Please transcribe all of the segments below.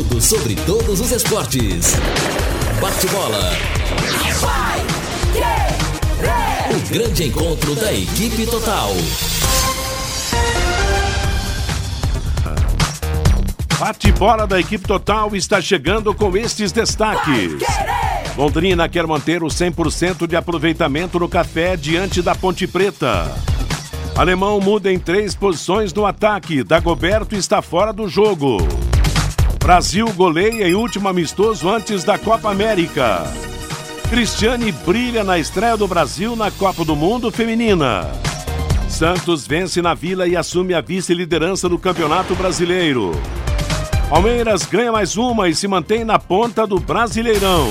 Tudo sobre todos os esportes. Bate-bola. O grande encontro da equipe total. Bate-bola da equipe total está chegando com estes destaques. Londrina quer manter o 100% de aproveitamento no café diante da Ponte Preta. Alemão muda em três posições no ataque. Dagoberto está fora do jogo. Brasil goleia em último amistoso antes da Copa América. Cristiane brilha na estreia do Brasil na Copa do Mundo Feminina. Santos vence na Vila e assume a vice-liderança do Campeonato Brasileiro. Palmeiras ganha mais uma e se mantém na ponta do Brasileirão.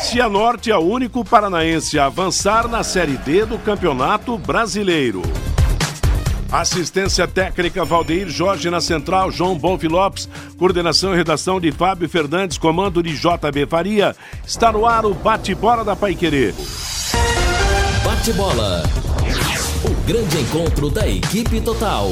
Cianorte é o único paranaense a avançar na Série D do Campeonato Brasileiro. Assistência técnica Valdeir Jorge na central, João Bonfi Lopes, coordenação e redação de Fábio Fernandes, comando de JB Faria. Está no ar o bate-bola da Paiquerê. Bate-bola. O grande encontro da equipe total.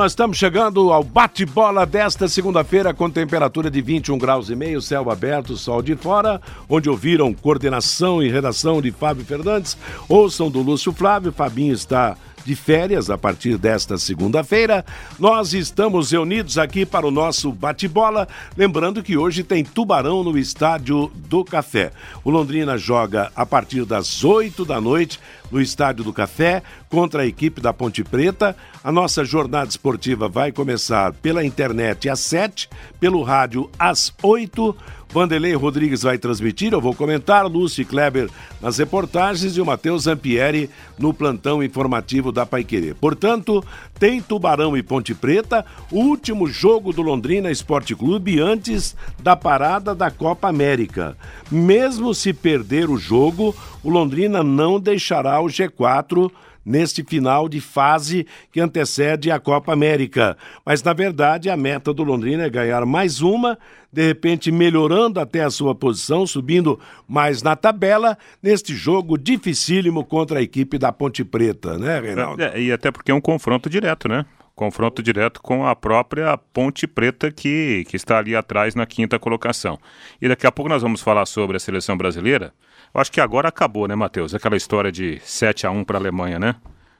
Nós estamos chegando ao bate-bola desta segunda-feira com temperatura de 21 graus e meio, céu aberto, sol de fora, onde ouviram coordenação e redação de Fábio Fernandes, ouçam do Lúcio Flávio, Fabinho está de férias a partir desta segunda-feira. Nós estamos reunidos aqui para o nosso bate-bola. Lembrando que hoje tem Tubarão no Estádio do Café. O Londrina joga a partir das 8 da noite no Estádio do Café contra a equipe da Ponte Preta. A nossa jornada esportiva vai começar pela internet às 7, pelo rádio às 8 Vanderlei Rodrigues vai transmitir, eu vou comentar, Lúcio Kleber nas reportagens e o Matheus Zampieri no plantão informativo da Paiquerê. Portanto, tem Tubarão e Ponte Preta, último jogo do Londrina Esporte Clube antes da parada da Copa América. Mesmo se perder o jogo, o Londrina não deixará o G4 neste final de fase que antecede a Copa América. Mas, na verdade, a meta do Londrina é ganhar mais uma, de repente melhorando até a sua posição, subindo mais na tabela, neste jogo dificílimo contra a equipe da Ponte Preta, né, Reinaldo? É, e até porque é um confronto direto, né? confronto direto com a própria Ponte Preta que, que está ali atrás na quinta colocação. E daqui a pouco nós vamos falar sobre a seleção brasileira. Eu acho que agora acabou, né, Matheus? Aquela história de 7 a 1 para a Alemanha, né?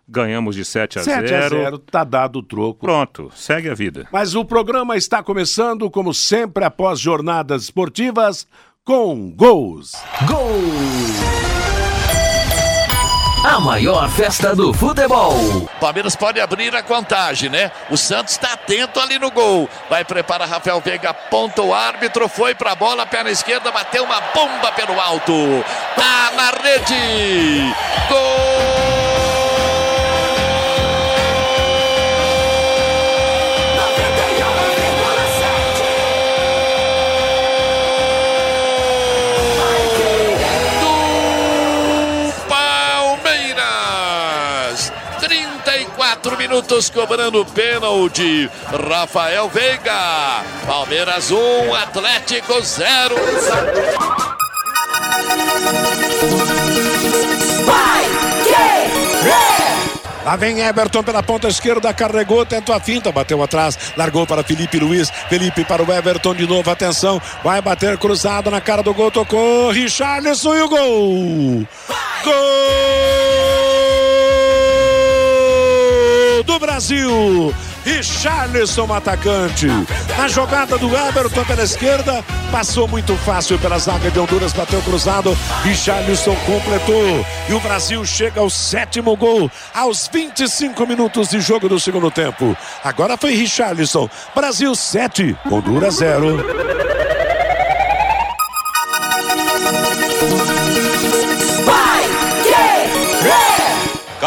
Ganhamos de 7 a 7 0. 7 a 0, tá dado o troco. Pronto, segue a vida. Mas o programa está começando, como sempre, após jornadas esportivas, com gols. Gol! A maior festa do futebol. Palmeiras pode abrir a contagem, né? O Santos está atento ali no gol. Vai preparar Rafael Veiga, aponta o árbitro, foi para a bola, perna esquerda, bateu uma bomba pelo alto. Tá na rede. Gol! Minutos cobrando pênalti. Rafael Veiga. Palmeiras 1, um, Atlético 0. Vai querer! Lá vem Everton pela ponta esquerda, carregou, tentou a finta, bateu atrás, largou para Felipe Luiz. Felipe para o Everton de novo, atenção, vai bater cruzado na cara do gol, tocou, Richarlison e o gol! Gol! Brasil. Richarlison, atacante. A jogada do Everton pela esquerda passou muito fácil pela zaga de Honduras, bateu cruzado. Richarlison completou. E o Brasil chega ao sétimo gol aos 25 minutos de jogo do segundo tempo. Agora foi Richarlison. Brasil 7, Honduras 0.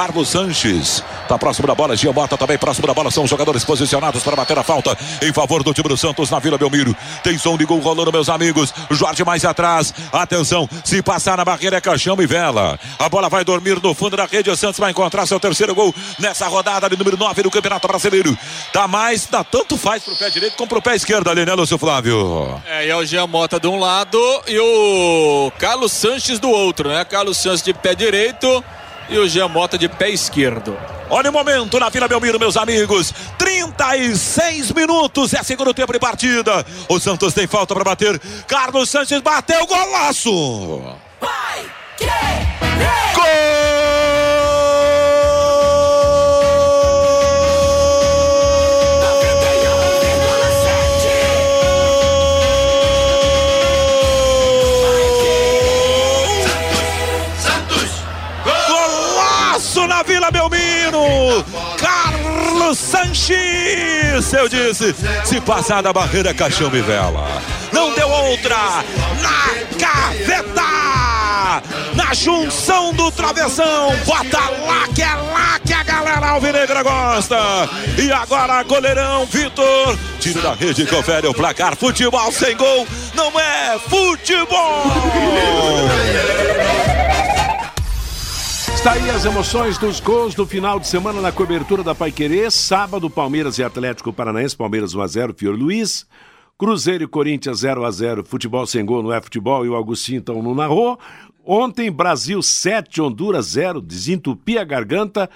Carlos Sanches Tá próximo da bola, Giamota também próximo da bola. São jogadores posicionados para bater a falta em favor do time do Santos na Vila Belmiro. Tem som de gol rolando, meus amigos. Jorge mais atrás. Atenção, se passar na barreira é caixão e vela. A bola vai dormir no fundo da rede. O Santos vai encontrar seu terceiro gol nessa rodada de número 9 do Campeonato Brasileiro. Tá mais, tá tanto faz pro pé direito como pro pé esquerdo ali, né, Lúcio Flávio? É, e é o Giamota de um lado e o Carlos Sanches do outro, né? Carlos Sanches de pé direito e o Jean Mota de pé esquerdo. Olha o momento na Vila Belmiro, meus amigos. 36 minutos é segundo tempo de partida. O Santos tem falta para bater. Carlos Sanches bateu golaço. Vai querer! Golaço Vila Belmino. Carlos Sanches. Eu disse, se passar da barreira, caixão me vela. Não deu outra. Na gaveta. Na junção do travessão. Bota lá que é lá que a galera alvinegra gosta. E agora, goleirão Vitor. Tiro da rede, confere o placar. Futebol sem gol. Não é futebol. Está aí as emoções dos gols do final de semana na cobertura da Paiquerê. Sábado, Palmeiras e Atlético Paranaense. Palmeiras 1x0, Fior Luiz. Cruzeiro e Corinthians 0x0. Futebol sem gol não é futebol e o Agostinho então não narrou. Ontem, Brasil 7, Honduras 0. Desentupia a garganta.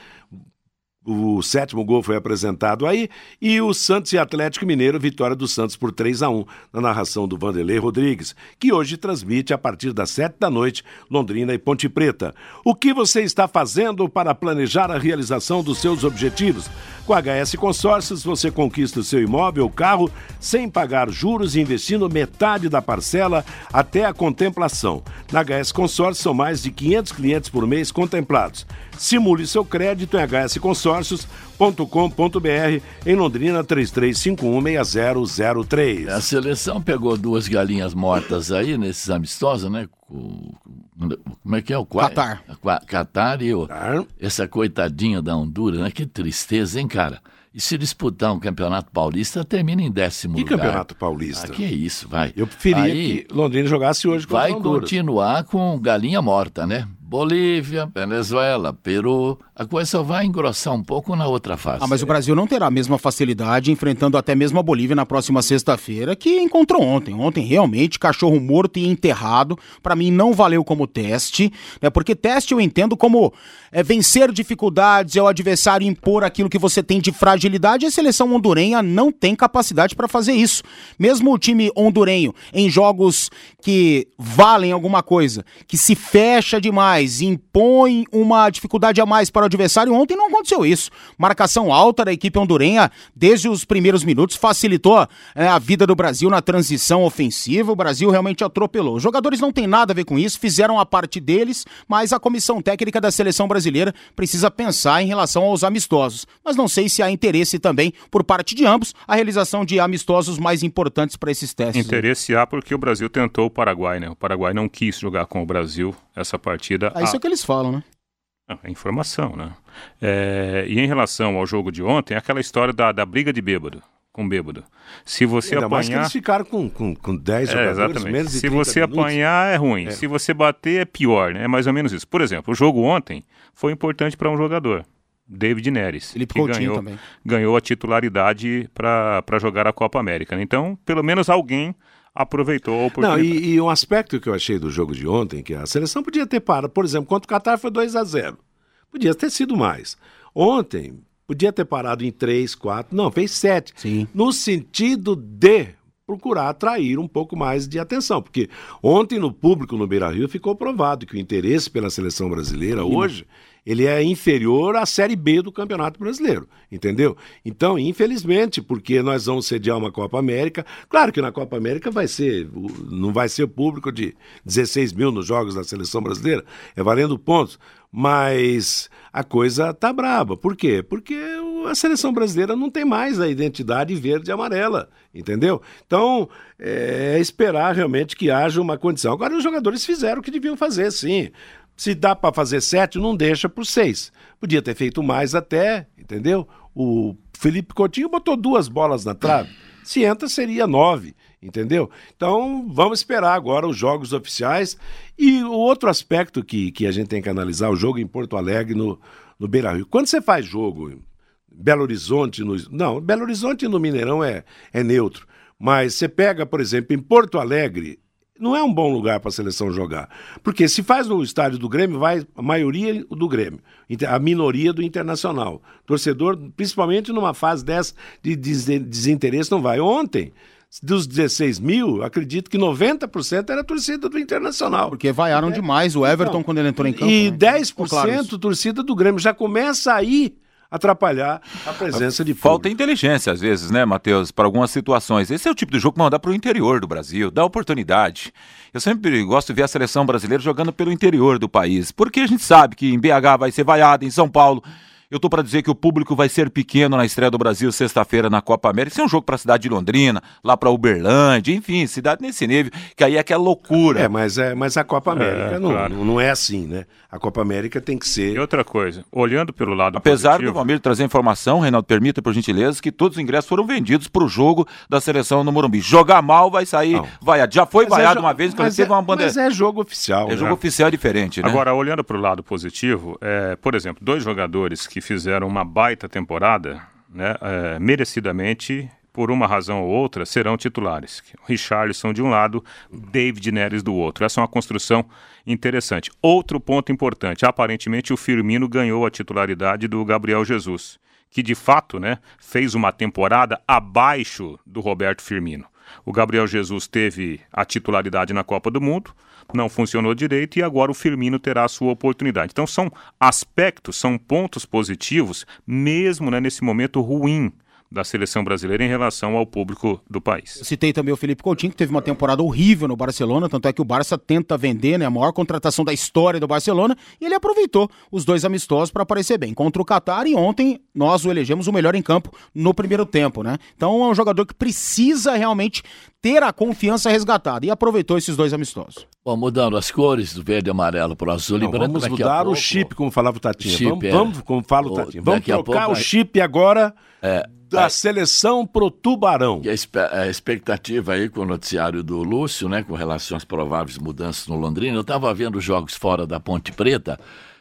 O sétimo gol foi apresentado aí. E o Santos e Atlético Mineiro, vitória do Santos por 3 a 1 na narração do Vanderlei Rodrigues, que hoje transmite a partir das 7 da noite Londrina e Ponte Preta. O que você está fazendo para planejar a realização dos seus objetivos? Com a HS Consórcios, você conquista o seu imóvel ou carro sem pagar juros e investindo metade da parcela até a contemplação. Na HS Consórcios são mais de 500 clientes por mês contemplados. Simule seu crédito em hsconsórcios.com.br em Londrina 33516003. A seleção pegou duas galinhas mortas aí nesses amistosos, né? Como é que é o. Qua- Catar e o, Tá? essa coitadinha da Honduras, né? Que tristeza, hein, cara? E se disputar um campeonato paulista, termina em décimo Que lugar. campeonato paulista? Ah, que isso, vai. Eu preferia Aí, que Londrina jogasse hoje contra vai continuar com galinha morta, né? Bolívia, Venezuela, Peru. A coisa só vai engrossar um pouco na outra fase. Ah, mas o Brasil não terá a mesma facilidade enfrentando até mesmo a Bolívia na próxima sexta-feira, que encontrou ontem. Ontem, realmente, cachorro morto e enterrado, pra mim não valeu como teste, né? Porque teste eu entendo como é, vencer dificuldades, é o adversário impor aquilo que você tem de fragilidade, a seleção hondurenha não tem capacidade pra fazer isso. Mesmo o time hondurenho, em jogos que valem alguma coisa, que se fecha demais, impõe uma dificuldade a mais para o adversário, ontem não aconteceu isso. Marcação alta da equipe hondurenha desde os primeiros minutos facilitou é, a vida do Brasil na transição ofensiva. O Brasil realmente atropelou. Os jogadores não têm nada a ver com isso, fizeram a parte deles, mas a comissão técnica da seleção brasileira precisa pensar em relação aos amistosos. Mas não sei se há interesse também por parte de ambos a realização de amistosos mais importantes para esses testes. Interesse há porque o Brasil tentou o Paraguai, né? O Paraguai não quis jogar com o Brasil essa partida. É isso Ah, que eles falam, né? É informação, né? É, e em relação ao jogo de ontem, é aquela história da, da briga de bêbado, com bêbado. Se você Ainda mais que apanhar... eles ficaram com, com, com 10 É, jogadores, exatamente. menos de Se 30 você minutos. apanhar, é ruim. Se você bater, é pior, né? É mais ou menos isso. Por exemplo, o jogo ontem foi importante para um jogador, David Neres, Felipe que Coutinho ganhou, também. ganhou a titularidade para jogar a Copa América. né? Então, pelo menos alguém aproveitou a Não, oportunidade. e, e um aspecto que eu achei do jogo de ontem, que a seleção podia ter parado, por exemplo, contra o Catar foi 2 a 0 Podia ter sido mais. Ontem, podia ter parado em 3, 4, não, fez 7. Sim. No sentido de procurar atrair um pouco mais de atenção, porque ontem no público no Beira-Rio ficou provado que o interesse pela seleção brasileira hoje, ele é inferior à Série B do Campeonato Brasileiro, entendeu? Então, infelizmente, porque nós vamos sediar uma Copa América, claro que na Copa América vai ser, não vai ser público de 16 mil nos jogos da seleção brasileira, é valendo pontos, mas a coisa tá braba. Por quê? Porque a seleção brasileira não tem mais a identidade verde e amarela, entendeu? Então, é esperar realmente que haja uma condição. Agora, os jogadores fizeram o que deviam fazer, sim. Se dá para fazer sete, não deixa por seis. Podia ter feito mais até, entendeu? O Felipe Coutinho botou duas bolas na trave. Se entra, seria nove, entendeu? Então, vamos esperar agora os jogos oficiais. E o outro aspecto que, que a gente tem que analisar, o jogo em Porto Alegre, no, no Beira-Rio. Quando você faz jogo Belo Horizonte, no, não, Belo Horizonte no Mineirão é, é neutro. Mas você pega, por exemplo, em Porto Alegre, não é um bom lugar para a seleção jogar. Porque se faz no estádio do Grêmio, vai a maioria do Grêmio, a minoria do Internacional. Torcedor, principalmente numa fase dessa de desinteresse, não vai. Ontem, dos 16 mil, acredito que 90% era torcida do Internacional. Porque vaiaram é. demais o Everton então, quando ele entrou em campo. E né? 10% claro torcida do Grêmio. Já começa aí atrapalhar a presença de público. Falta inteligência às vezes, né, Matheus, para algumas situações. Esse é o tipo de jogo que mandar para o interior do Brasil, dá oportunidade. Eu sempre gosto de ver a seleção brasileira jogando pelo interior do país, porque a gente sabe que em BH vai ser vaiado, em São Paulo eu tô para dizer que o público vai ser pequeno na estreia do Brasil sexta-feira na Copa América. Isso é um jogo para a cidade de Londrina, lá para Uberlândia, enfim, cidade nesse nível, que aí é aquela loucura. É, mas, é, mas a Copa América é, não, claro. não é assim, né? A Copa América tem que ser. E outra coisa, olhando pelo lado Apesar positivo... do Valmir trazer informação, Reinaldo, permita por gentileza, que todos os ingressos foram vendidos para o jogo da seleção no Morumbi. Jogar mal vai sair não. vaiado. Já foi mas é vaiado é uma vez, quando teve é, uma bandeira. Mas é jogo oficial. É né? jogo oficial diferente, né? Agora, olhando para o lado positivo, é, por exemplo, dois jogadores que fizeram uma baita temporada, né, é, merecidamente, por uma razão ou outra, serão titulares. Richarlison de um lado, David Neres do outro. Essa é uma construção interessante. Outro ponto importante, aparentemente o Firmino ganhou a titularidade do Gabriel Jesus, que de fato né, fez uma temporada abaixo do Roberto Firmino. O Gabriel Jesus teve a titularidade na Copa do Mundo, não funcionou direito e agora o Firmino terá a sua oportunidade. Então são aspectos, são pontos positivos, mesmo né, nesse momento ruim da seleção brasileira em relação ao público do país. Citei também o Felipe Coutinho, que teve uma temporada horrível no Barcelona, tanto é que o Barça tenta vender, né, a maior contratação da história do Barcelona, e ele aproveitou os dois amistosos para aparecer bem contra o Qatar e ontem nós o elegemos o melhor em campo no primeiro tempo, né? Então é um jogador que precisa realmente ter a confiança resgatada e aproveitou esses dois amistosos. Bom, mudando as cores do verde e amarelo para o azul Não, e branco. Vamos mudar pouco, o chip, como falava o Tatinha. Chip, vamos, é, vamos, como fala o Tatinha. Vamos trocar pouco, o chip agora. É, da é, seleção pro Tubarão. E a, expectativa aí com o noticiário do Lúcio, né, com relação às prováveis mudanças no Londrina, eu estava vendo jogos fora da Ponte Preta.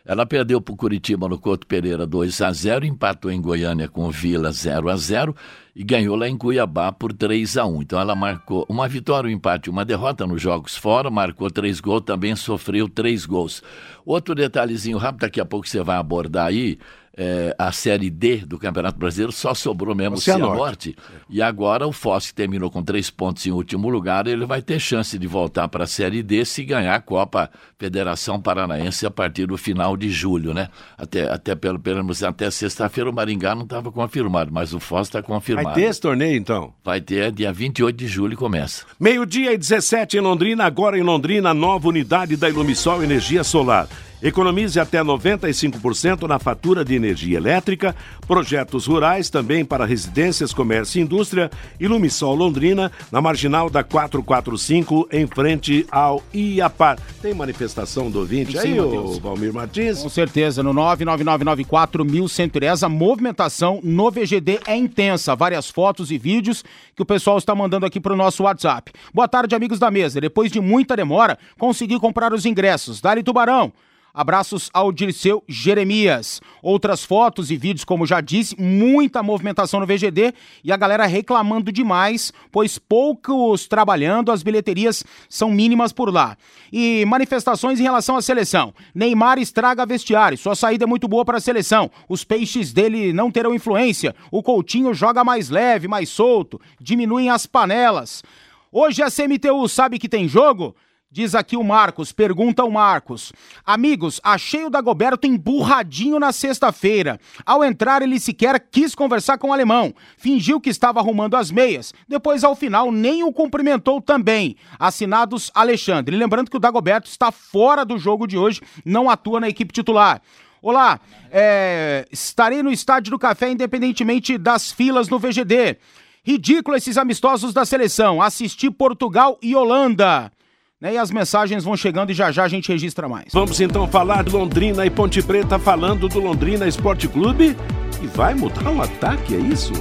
Ela perdeu para o Curitiba no Couto Pereira 2 a 0 empatou em Goiânia com o Vila 0 a 0 e ganhou lá em Cuiabá por 3 a 1 Então ela marcou uma vitória, um empate, uma derrota nos jogos fora, marcou três gols, também sofreu três gols. Outro detalhezinho rápido, daqui a pouco você vai abordar aí, é, a Série D do Campeonato Brasileiro, só sobrou mesmo o Cianorte. E agora o Foz, que terminou com três pontos em último lugar, ele vai ter chance de voltar para a Série D se ganhar a Copa Federação Paranaense a partir do final de julho, né? Até, até pelo, pelo menos até sexta-feira o Maringá não estava confirmado, mas o Foz está confirmado. Vai ter esse torneio, então? Vai ter, dia 28 de julho começa. Meio-dia e 17 em Londrina, agora em Londrina, nova unidade da Ilumisol Energia Solar. Economize até 95% na fatura de energia elétrica. Projetos rurais também para residências, comércio e indústria. Ilumisol Londrina, na marginal da 445, em frente ao IAPAR. Tem manifestação do ouvinte aí, o Valmir Martins? Com certeza, no 99994-1110, a movimentação no VGD é intensa. Várias fotos e vídeos que o pessoal está mandando aqui para o nosso WhatsApp. Boa tarde, amigos da mesa. Depois de muita demora, consegui comprar os ingressos. Dali Tubarão. Abraços ao Dirceu Jeremias. Outras fotos e vídeos, como já disse, muita movimentação no VGD e a galera reclamando demais, pois poucos trabalhando, as bilheterias são mínimas por lá. E manifestações em relação à seleção. Neymar estraga vestiário, sua saída é muito boa para a seleção. Os peixes dele não terão influência. O Coutinho joga mais leve, mais solto, diminuem as panelas. Hoje a CMTU sabe que tem jogo? Diz aqui o Marcos, pergunta o Marcos. Amigos, achei o Dagoberto emburradinho na sexta-feira. Ao entrar, ele sequer quis conversar com o alemão. Fingiu que estava arrumando as meias. Depois, ao final, nem o cumprimentou também. Assinados Alexandre. Lembrando que o Dagoberto está fora do jogo de hoje, não atua na equipe titular. Olá, é, estarei no Estádio do Café, independentemente das filas no VGD. Ridículo esses amistosos da seleção. Assisti Portugal e Holanda. Né? E as mensagens vão chegando e já já a gente registra mais. Vamos então falar de Londrina e Ponte Preta, falando do Londrina Esporte Clube. E vai mudar um ataque, é isso?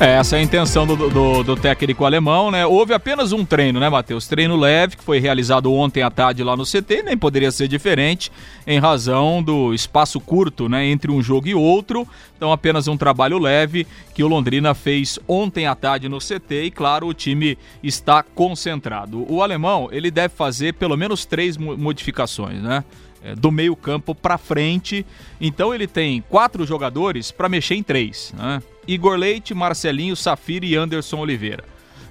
É, essa é a intenção do, do, do, técnico alemão, né? Houve apenas um treino, né, Matheus? Treino leve, que foi realizado ontem à tarde lá no CT, nem poderia ser diferente, em razão do espaço curto, né, entre um jogo e outro. Então, apenas um trabalho leve que o Londrina fez ontem à tarde no CT e, claro, o time está concentrado. O alemão, ele deve fazer pelo menos três modificações, né? É, do meio campo para frente. Então ele tem quatro jogadores para mexer em três, né? Igor Leite, Marcelinho, Safira e Anderson Oliveira.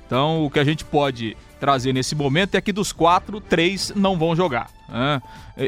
Então o que a gente pode trazer nesse momento é que dos quatro, três não vão jogar. Né?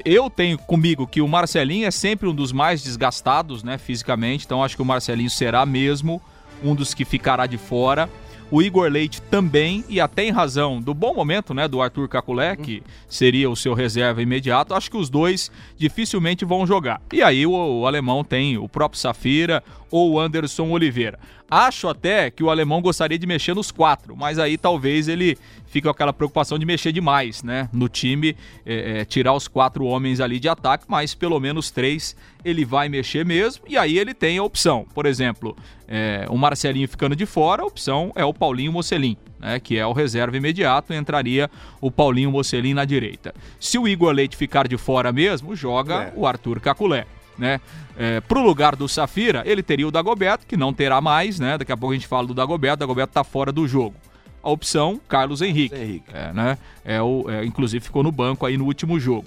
Eu tenho comigo que o Marcelinho é sempre um dos mais desgastados, né, fisicamente. Então acho que o Marcelinho será mesmo um dos que ficará de fora o Igor Leite também, e até em razão do bom momento né, do Arthur Caculé, que seria o seu reserva imediato, acho que os dois dificilmente vão jogar. E aí o, o alemão tem o próprio Safira ou o Anderson Oliveira. Acho até que o alemão gostaria de mexer nos quatro, mas aí talvez ele fique com aquela preocupação de mexer demais, né? No time, é, é, tirar os quatro homens ali de ataque, mas pelo menos três ele vai mexer mesmo, e aí ele tem a opção. Por exemplo, é, o Marcelinho ficando de fora, a opção é o Paulinho Mocelin. Né, que é o reserva imediato, entraria o Paulinho Mocelin na direita. Se o Igor Leite ficar de fora mesmo, joga é. o Arthur Caculé né? É, pro lugar do Safira, ele teria o Dagoberto, que não terá mais, né? Daqui a pouco a gente fala do Dagoberto, o Dagoberto tá fora do jogo. A opção, Carlos Henrique. Henrique. É, né? É o, é, inclusive ficou no banco aí no último jogo.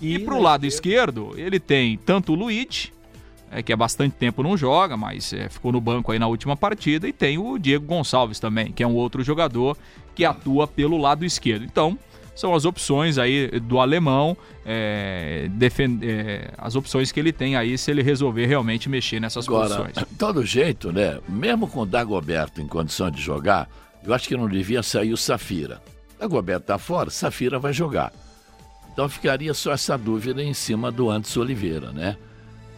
E, e pro lado esquerdo, esquerdo, ele tem tanto o Luiz, é, que há bastante tempo não joga, mas é, ficou no banco aí na última partida, e tem o Diego Gonçalves também, que é um outro jogador que atua pelo lado esquerdo. Então, são as opções aí do alemão, é, defend, é, as opções que ele tem aí se ele resolver realmente mexer nessas Agora, posições. De todo jeito, né? Mesmo com o Dagoberto em condição de jogar, eu acho que não devia sair o Safira. Dagoberto tá fora, Safira vai jogar. Então ficaria só essa dúvida em cima do Anderson Oliveira, né?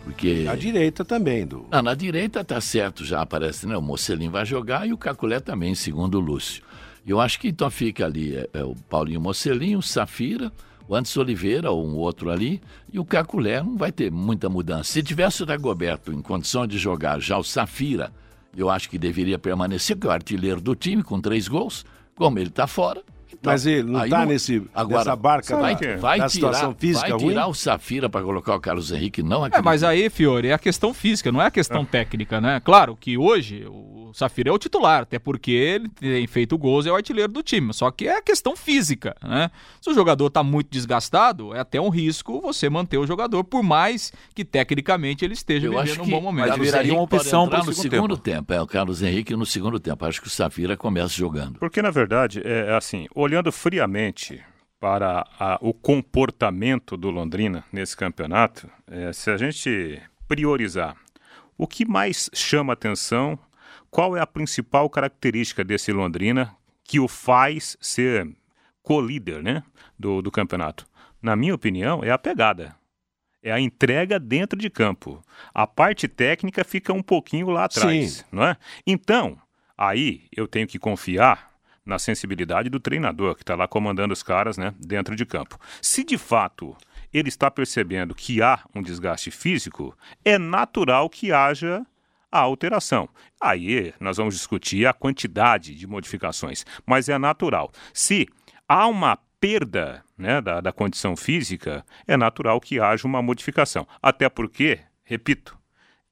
Porque... Na direita também, do. Ah, na direita tá certo, já aparece, né? O Mocelin vai jogar e o Caculé também, segundo o Lúcio. Eu acho que então fica ali é, é o Paulinho Mocelinho, o Safira, o Anderson Oliveira ou um outro ali, e o Caculé não vai ter muita mudança. Se tivesse o Dagoberto em condição de jogar já o Safira, eu acho que deveria permanecer, porque é o artilheiro do time com três gols, como ele está fora, então, Mas ele não está nesse, agora, nessa barca vai, da, vai da tirar, situação física vai tirar ruim? o Safira para colocar o Carlos Henrique, não acredito. É, mas aí, Fiore, é a questão física, não é a questão é. técnica, né? Claro que hoje o Safira é o titular, até porque ele tem feito gols e é o artilheiro do time, só que é a questão física, né? Se o jogador está muito desgastado, é até um risco você manter o jogador, por mais que tecnicamente ele esteja Eu vivendo um bom momento. Mas viraria uma opção para o segundo tempo. tempo. É, o Carlos Henrique no segundo tempo. Acho que o Safira começa jogando. Porque, na verdade, é assim, olhando friamente para a, o comportamento do Londrina nesse campeonato, é, se a gente priorizar o que mais chama atenção, qual é a principal característica desse Londrina que o faz ser co-líder né, do, do campeonato? Na minha opinião, é a pegada. É a entrega dentro de campo. A parte técnica fica um pouquinho lá atrás, Sim. não é? Então, aí eu tenho que confiar na sensibilidade do treinador que está lá comandando os caras né, dentro de campo. Se de fato ele está percebendo que há um desgaste físico, é natural que haja a alteração. Aí nós vamos discutir a quantidade de modificações, mas é natural. Se há uma perda né, da, da condição física, é natural que haja uma modificação. Até porque, repito,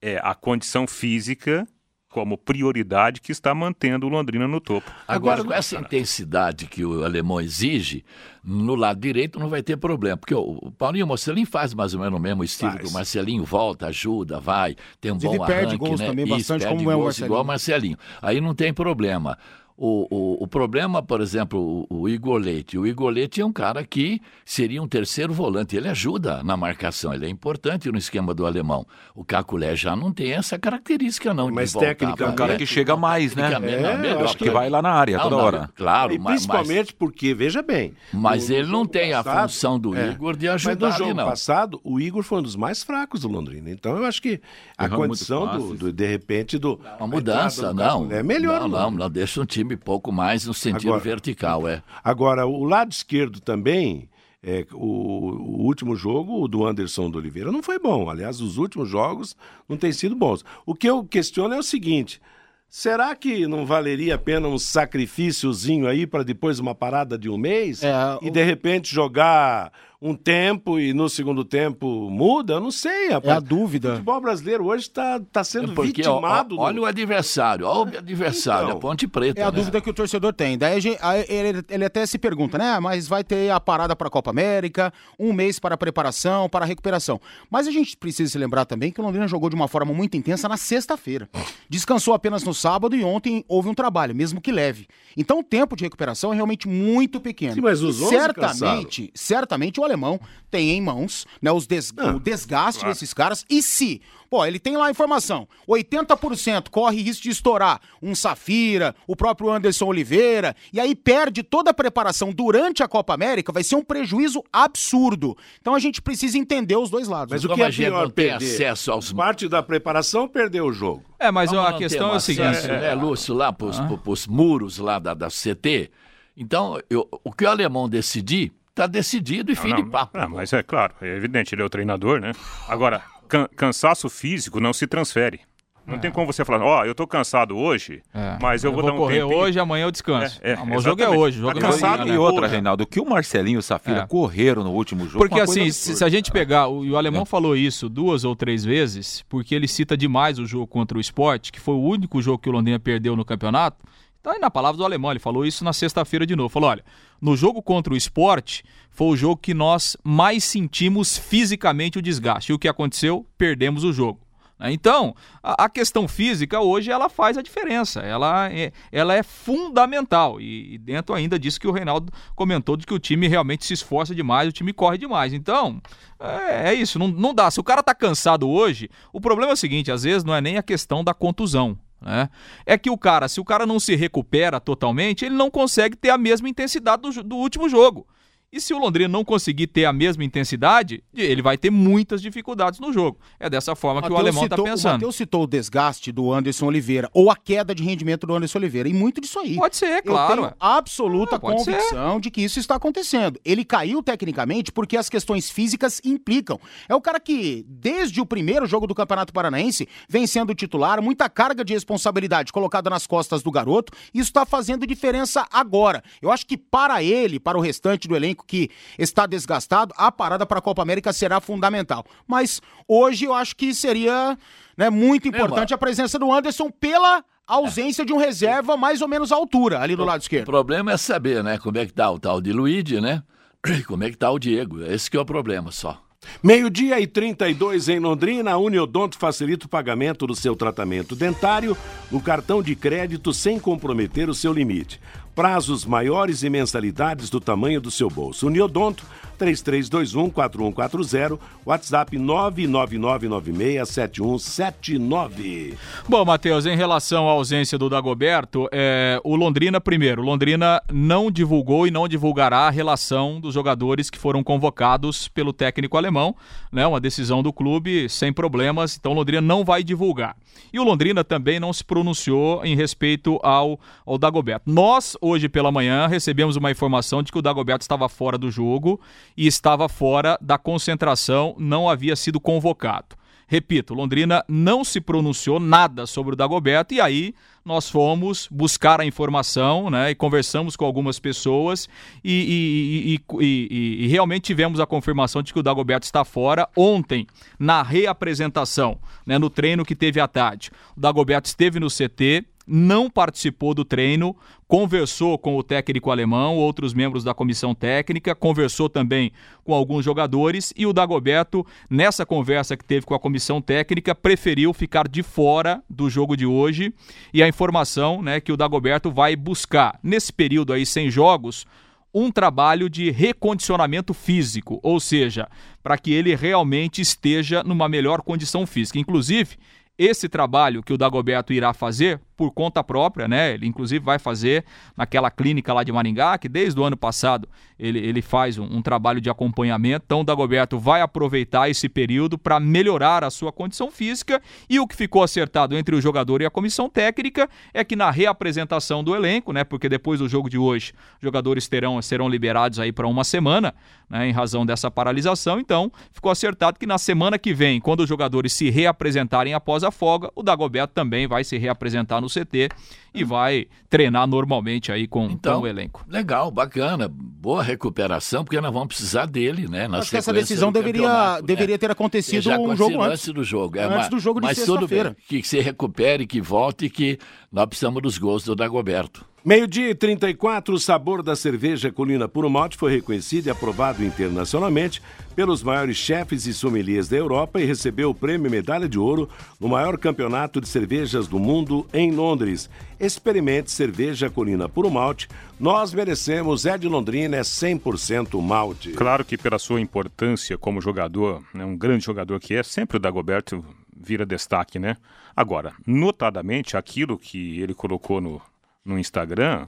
é a condição física como prioridade que está mantendo o Londrina no topo. Agora, com essa intensidade que o alemão exige, no lado direito não vai ter problema, porque o Paulinho Marcelinho faz mais ou menos o mesmo estilo faz. do Marcelinho, volta, ajuda, vai, tem um bom Ele perde gols né? também Isso, bastante, como é o Marcelinho. igual o Marcelinho. Aí não tem problema. O, o, o, problema, por exemplo, o, o, Igor Leite. O Igor Leite é um cara que seria um terceiro volante. Ele ajuda na marcação, ele é importante no esquema do alemão. O Caculé já não tem essa característica, não. Mas técnica, é um cara que chega mais, né? É, melhor, acho que vai lá na área não, toda hora. claro, e principalmente mas, porque, veja bem. Mas ele não tem passado, a função do é, Igor de ajudar. Mas no jogo não. passado, o Igor foi um dos mais fracos do Londrina. Então eu acho que a condição do, do, de repente, do. Uma mudança, não. É melhor, não. Não, não, deixa um time pouco mais no sentido agora, vertical, é. Agora, o lado esquerdo também, É, o, o último jogo o do Anderson do Oliveira não foi bom. Aliás, os últimos jogos não têm sido bons. O que eu questiono é o seguinte: será que não valeria a pena um sacrifíciozinho aí para depois uma parada de um mês É, e o- de repente jogar um tempo e no segundo tempo muda? Eu não sei, É rapaz. a dúvida. O futebol brasileiro hoje está tá sendo Porque, ó, ó, vitimado. do- olha o adversário, olha o adversário, Então, a Ponte Preta. É a né? dúvida que o torcedor tem. Daí a gente- ele, ele até se pergunta, né? Mas vai ter a parada para a Copa América, um mês para a preparação, para a recuperação. Mas a gente precisa se lembrar também que o Londrina jogou de uma forma muito intensa na sexta-feira. Descansou apenas no sábado e ontem houve um trabalho, mesmo que leve. Então o tempo de recuperação é realmente muito pequeno. Sim, mas os E 11 certamente, certamente o alemão tem em mãos né, os des- Ah, o desgaste desses caras. E se, pô, ele tem lá a informação, 80% corre risco de estourar um Safira, o próprio Anderson Oliveira, e aí perde toda a preparação durante a Copa América, vai ser um prejuízo absurdo. Então a gente precisa entender os dois lados. Mas o que é a gente pior perder? acesso aos- Parte da preparação perdeu o jogo. É, mas Nós a questão é o seguinte. acesso, né, Lúcio, lá pros, pros muros lá da, da CT. Então, eu- o que o alemão decidir, tá decidido e fim de papo. Não, mas é claro, é evidente, ele é o treinador, né? Agora, can- cansaço físico não se transfere. Não tem como você falar, ó, eu tô cansado hoje, É. mas eu, vou, dar um correr tempinho. hoje, amanhã eu descanso. É, é, o jogo é hoje, o jogo Tá não é cansado amanhã, E né? outra, Porra. Reinaldo, o que o Marcelinho e o Safira É. correram no último jogo. Porque assim, se, se a gente pegar, o, e o alemão falou isso duas ou três vezes, porque ele cita demais o jogo contra o esporte, que foi o único jogo que o Londrina perdeu no campeonato. Tá aí na palavra do alemão, ele falou isso na sexta-feira de novo. Falou: olha, no jogo contra o esporte, foi o jogo que nós mais sentimos fisicamente o desgaste. E o que aconteceu? Perdemos o jogo. né? Então, a, questão física hoje ela faz a diferença, ela é, ela é fundamental. E, e dentro ainda disso que o Reinaldo comentou, de que o time realmente se esforça demais, o time corre demais. Então, é, é isso, não, não dá. Se o cara tá cansado hoje, o problema é o seguinte: às vezes não é nem a questão da contusão. Né? É que o cara, se o cara não se recupera totalmente, ele não consegue ter a mesma intensidade do, do último jogo. E se o Londrina não conseguir ter a mesma intensidade, ele vai ter muitas dificuldades no jogo. É dessa forma que o Mateus alemão está O pensando. Matheus citou o desgaste do Anderson Oliveira, ou a queda de rendimento do Anderson Oliveira, e muito disso aí. Pode ser, Eu claro. tenho ué. absoluta pode ser. convicção de que isso está acontecendo. Ele caiu tecnicamente porque as questões físicas implicam. É o cara que, desde o primeiro jogo do Campeonato Paranaense, vem sendo titular, muita carga de responsabilidade colocada nas costas do garoto. Isso está fazendo diferença agora. Eu acho que para ele, para o restante do elenco que está desgastado, a parada para a Copa América será fundamental. Mas hoje eu acho que seria né, muito importante a presença do Anderson pela ausência de um reserva mais ou menos à altura ali do lado O esquerdo. problema é saber, né, como é que tá o tal de Luigi, né? E como é que tá o Diego. Esse que é o problema só. Meio-dia e 32 em Londrina, a Uniodonto facilita o pagamento do seu tratamento dentário no cartão de crédito sem comprometer o seu limite. Prazos maiores e mensalidades do tamanho do seu bolso. Uniodonto 3321-4140, WhatsApp 999967179. Bom, Matheus, em relação à ausência do Dagoberto, é, o Londrina, primeiro, o Londrina não divulgou e não divulgará a relação dos jogadores que foram convocados pelo técnico alemão, né? Uma decisão do clube sem problemas, então o Londrina não vai divulgar. E o Londrina também não se pronunciou em respeito ao, ao Dagoberto. Nós, hoje pela manhã, recebemos uma informação de que o Dagoberto estava fora do jogo e estava fora da concentração, não havia sido convocado. Repito, Londrina não se pronunciou nada sobre o Dagoberto e aí nós fomos buscar a informação né, e conversamos com algumas pessoas e, e- e- e- realmente tivemos a confirmação de que o Dagoberto está fora. Ontem, na reapresentação, né, no treino que teve à tarde, o Dagoberto esteve no CT, não participou do treino, conversou com o técnico alemão, outros membros da comissão técnica, conversou também com alguns jogadores e o Dagoberto, nessa conversa que teve com a comissão técnica, preferiu ficar de fora do jogo de hoje e a informação né, que o Dagoberto vai buscar, nesse período aí sem jogos, um trabalho de recondicionamento físico, ou seja, para que ele realmente esteja numa melhor condição física. Inclusive, esse trabalho que o Dagoberto irá fazer por conta própria, né? Ele inclusive vai fazer naquela clínica lá de Maringá, que desde o ano passado ele, ele faz um, um trabalho de acompanhamento. Então o Dagoberto vai aproveitar esse período para melhorar a sua condição física e o que ficou acertado entre o jogador e a comissão técnica é que na reapresentação do elenco, né? Porque depois do jogo de hoje, jogadores terão, serão liberados aí para uma semana, né? Em razão dessa paralisação. Então ficou acertado que na semana que vem, quando os jogadores se reapresentarem após a folga, o Dagoberto também vai se reapresentar no CT e vai treinar normalmente aí com, Então, com o elenco. Legal, bacana. Boa recuperação, porque nós vamos precisar dele, né? Na Acho que essa decisão deveria, campeonato, deveria né? ter acontecido Já um jogo antes. antes do jogo. É, Antes mas- do jogo de sexta-feira. que se recupere, que volte e que nós precisamos dos gols do Dagoberto. Meio-dia e 34, o sabor da cerveja Colina Puro Malte foi reconhecido e aprovado internacionalmente pelos maiores chefes e sommeliers da Europa e recebeu o prêmio Medalha de Ouro no maior campeonato de cervejas do mundo em Londres. Experimente cerveja Colina Puro Malte. Nós merecemos, é de Londrina, é 100% malte. Claro que pela sua importância como jogador, né, um grande jogador que é, sempre o Dagoberto vira destaque, né? Agora, notadamente, aquilo que ele colocou no, no Instagram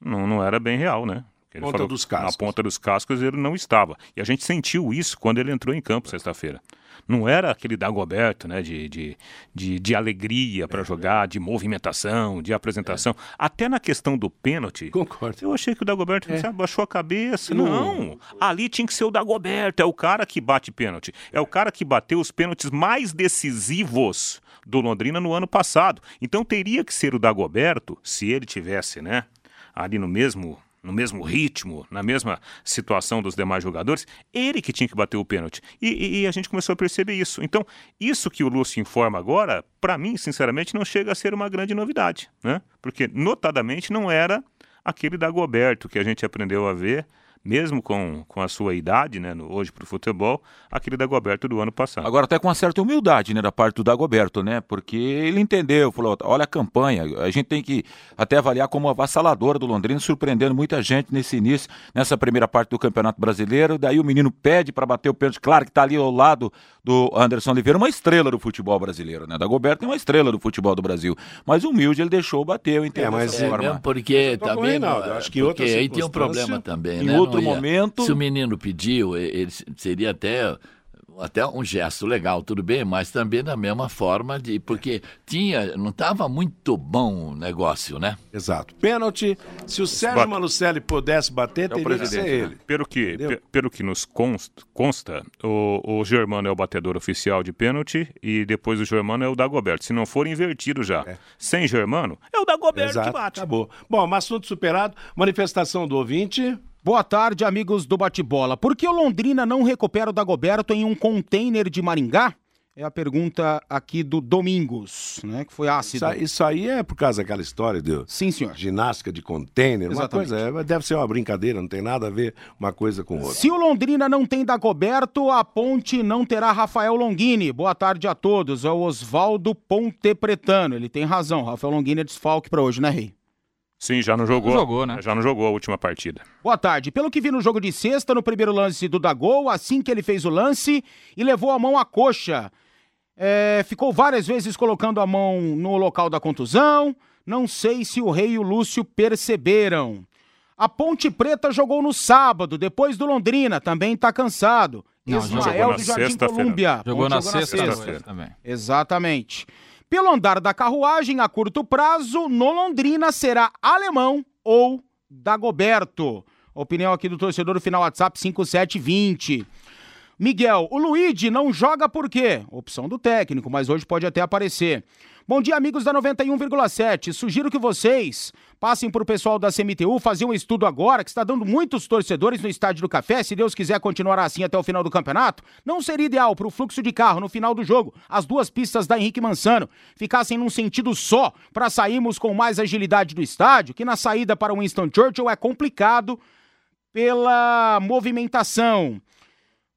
não, não era bem real, né? Ele Ponta dos que Na cascos. ponta dos cascos ele não estava. E a gente sentiu isso quando ele entrou em campo sexta-feira. Não era aquele Dagoberto, né? De, de, de, de alegria para jogar, de movimentação, de apresentação. Até na questão do pênalti. Concordo. Eu achei que o Dagoberto É. sabe, baixou a cabeça. Não. Não, ali tinha que ser o Dagoberto. É o cara que bate pênalti. É o cara que bateu os pênaltis mais decisivos do Londrina no ano passado. Então teria que ser o Dagoberto, se ele tivesse, né, ali no mesmo no mesmo ritmo, na mesma situação dos demais jogadores, ele que tinha que bater o pênalti. E, e- e a gente começou a perceber isso. Então, isso que o Lúcio informa agora, para mim, sinceramente, não chega a ser uma grande novidade, né? Porque, notadamente, não era aquele Dagoberto que a gente aprendeu a ver, mesmo com, com a sua idade, né, no- hoje para o futebol, aquele Dagoberto do ano passado. Agora até com uma certa humildade, né, da parte do Dagoberto, né? Porque ele entendeu, falou, olha a campanha, a gente tem que até avaliar como avassaladora do Londrina, surpreendendo muita gente nesse início, nessa primeira parte do Campeonato Brasileiro. Daí o menino pede para bater o pênalti, claro que tá ali ao lado do Anderson Oliveira, uma estrela do futebol brasileiro, né? Dagoberto é uma estrela do futebol do Brasil, mas humilde ele deixou bater, eu entendo É, mas É porque também. Reinaldo, não, acho que porque outra aí tem um problema também, né? Outro ia- momento- Se o menino pediu, ele seria até. Até um gesto legal, tudo bem, mas também da mesma forma de. Porque tinha. Não estava muito bom o negócio, né? Exato. Pênalti, se o Sérgio Bate. Malucelli pudesse bater, É teria que ser né? ele. Pelo que, pe- pelo que nos consta, consta, o, o Germano é o batedor oficial de pênalti e depois o Germano é o Dagoberto. Se não for invertido já, sem Germano, é o Dagoberto Exato, que bate. acabou. Bom, mas assunto superado. Manifestação do ouvinte. Boa tarde, amigos do Bate-Bola. Por que o Londrina não recupera o Dagoberto em um container de Maringá? É a pergunta aqui do Domingos, né? Que foi ácido. Isso, aí- isso aí é por causa daquela história de Sim, senhor. ginástica de container, uma Exatamente. coisa, é, deve ser uma brincadeira, não tem nada a ver uma coisa com outra. Se o Londrina não tem Dagoberto, a ponte não terá Rafael Longini. Boa tarde a todos. É o Oswaldo Pontepretano. Ele tem razão. Rafael Longini é desfalque para hoje, né, Rei? Sim, já não jogou. Não jogou, né? Já não jogou a última partida. Boa tarde. Pelo que vi no jogo de sexta, no primeiro lance do Dagol, assim que ele fez o lance e levou a mão à coxa. É, ficou várias vezes colocando a mão no local da contusão. Não sei se o Rei e o Lúcio perceberam. A Ponte Preta jogou no sábado, depois do Londrina, também tá cansado. Não, jogou Ismael na do Jardim sexta-feira. Colômbia. Jogou Ponte na sexta sexta-feira. também. Exatamente. Pelo andar da carruagem, a curto prazo, no Londrina será alemão ou Dagoberto. Opinião aqui do torcedor do final WhatsApp 5720. Miguel, o Luigi não joga por quê? Opção do técnico, mas hoje pode até aparecer. Bom dia, amigos da 91,7. Sugiro que vocês passem para o pessoal da CMTU fazer um estudo agora, que está dando muitos torcedores no Estádio do Café. Se Deus quiser continuar assim até o final do campeonato, não seria ideal para o fluxo de carro no final do jogo, as duas pistas da Henrique Mansano ficassem num sentido só para sairmos com mais agilidade do estádio, que na saída para o Winston Churchill é complicado pela movimentação.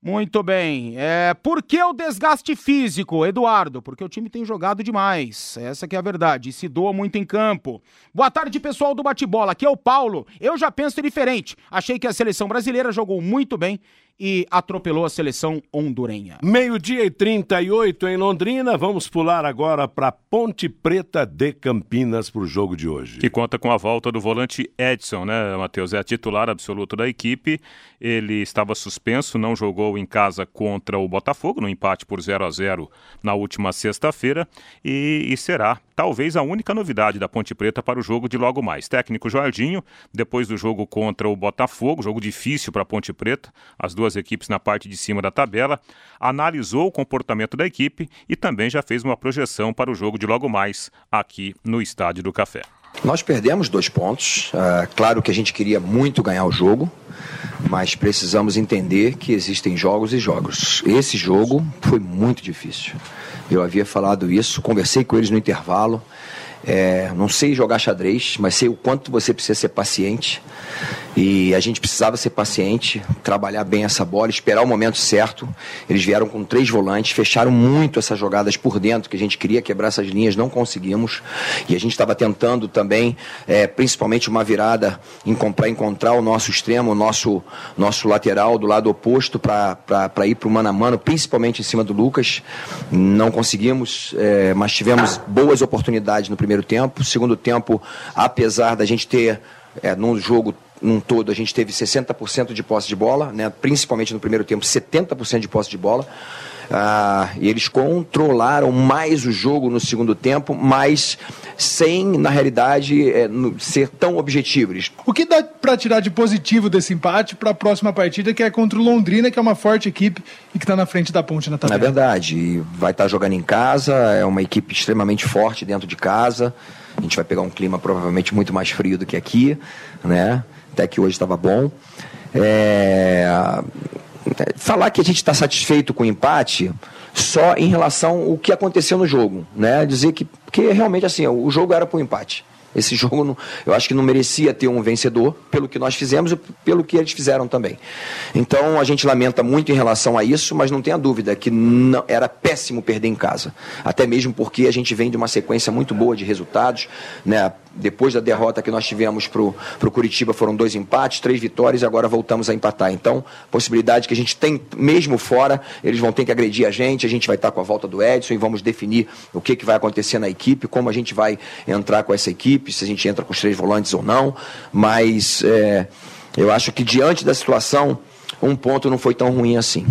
Muito bem. É, por que o desgaste físico, Eduardo? Porque o time tem jogado demais. Essa que é a verdade. E se doa muito em campo. Boa tarde, pessoal do Bate-Bola. Aqui é o Paulo. Eu já penso diferente. Achei que a seleção brasileira jogou muito bem e atropelou a seleção hondurenha. Meio-dia e 38 em Londrina. Vamos pular agora para Ponte Preta de Campinas para o jogo de hoje. Que conta com a volta do volante Edson, né, Matheus? É titular absoluto da equipe. Ele estava suspenso, não jogou em casa contra o Botafogo, no empate por 0 a 0 na última sexta-feira. E, e será talvez a única novidade da Ponte Preta para o jogo de logo mais. Técnico Jorginho, depois do jogo contra o Botafogo, jogo difícil para a Ponte Preta, as duas equipes na parte de cima da tabela, analisou o comportamento da equipe e também já fez uma projeção para o jogo de logo mais aqui no Estádio do Café. Nós perdemos dois pontos. Uh, claro que a gente queria muito ganhar o jogo, mas precisamos entender que existem jogos e jogos. Esse jogo foi muito difícil. Eu havia falado isso, conversei com eles no intervalo. É, não sei jogar xadrez, mas sei o quanto você precisa ser paciente. E a gente precisava ser paciente, trabalhar bem essa bola, esperar o momento certo. Eles vieram com três volantes, fecharam muito essas jogadas por dentro, que a gente queria quebrar essas linhas, não conseguimos. E a gente estava tentando também, é, principalmente uma virada, comprar, encontrar o nosso extremo, o nosso, nosso lateral do lado oposto para ir para o mano a mano, principalmente em cima do Lucas. Não conseguimos, é, mas tivemos boas oportunidades no primeiro tempo. Segundo tempo, apesar da gente ter é, num jogo num todo, a gente teve 60% de posse de bola, né? principalmente no primeiro tempo, 70% de posse de bola. Ah, e eles controlaram mais o jogo no segundo tempo, mas sem, na realidade, é, no, ser tão objetivos. O que dá para tirar de positivo desse empate para a próxima partida, que é contra o Londrina, que é uma forte equipe e que está na frente da ponte na tabela? É verdade. E vai estar tá jogando em casa, é uma equipe extremamente forte dentro de casa. A gente vai pegar um clima provavelmente muito mais frio do que aqui, né? Até que hoje estava bom. É... Falar que a gente está satisfeito com o empate só em relação ao que aconteceu no jogo, né? Dizer que, que realmente assim, o jogo era para o empate. Esse jogo, não, eu acho que não merecia ter um vencedor pelo que nós fizemos e pelo que eles fizeram também. Então a gente lamenta muito em relação a isso, mas não tenha dúvida que não, era péssimo perder em casa. Até mesmo porque a gente vem de uma sequência muito boa de resultados, né? Depois da derrota que nós tivemos para o Curitiba, foram dois empates, três vitórias e agora voltamos a empatar. Então, possibilidade que a gente tem, mesmo fora, eles vão ter que agredir a gente, a gente vai estar com a volta do Edson e vamos definir o que, que vai acontecer na equipe, como a gente vai entrar com essa equipe, se a gente entra com os três volantes ou não. Mas é, eu acho que diante da situação, um ponto não foi tão ruim assim.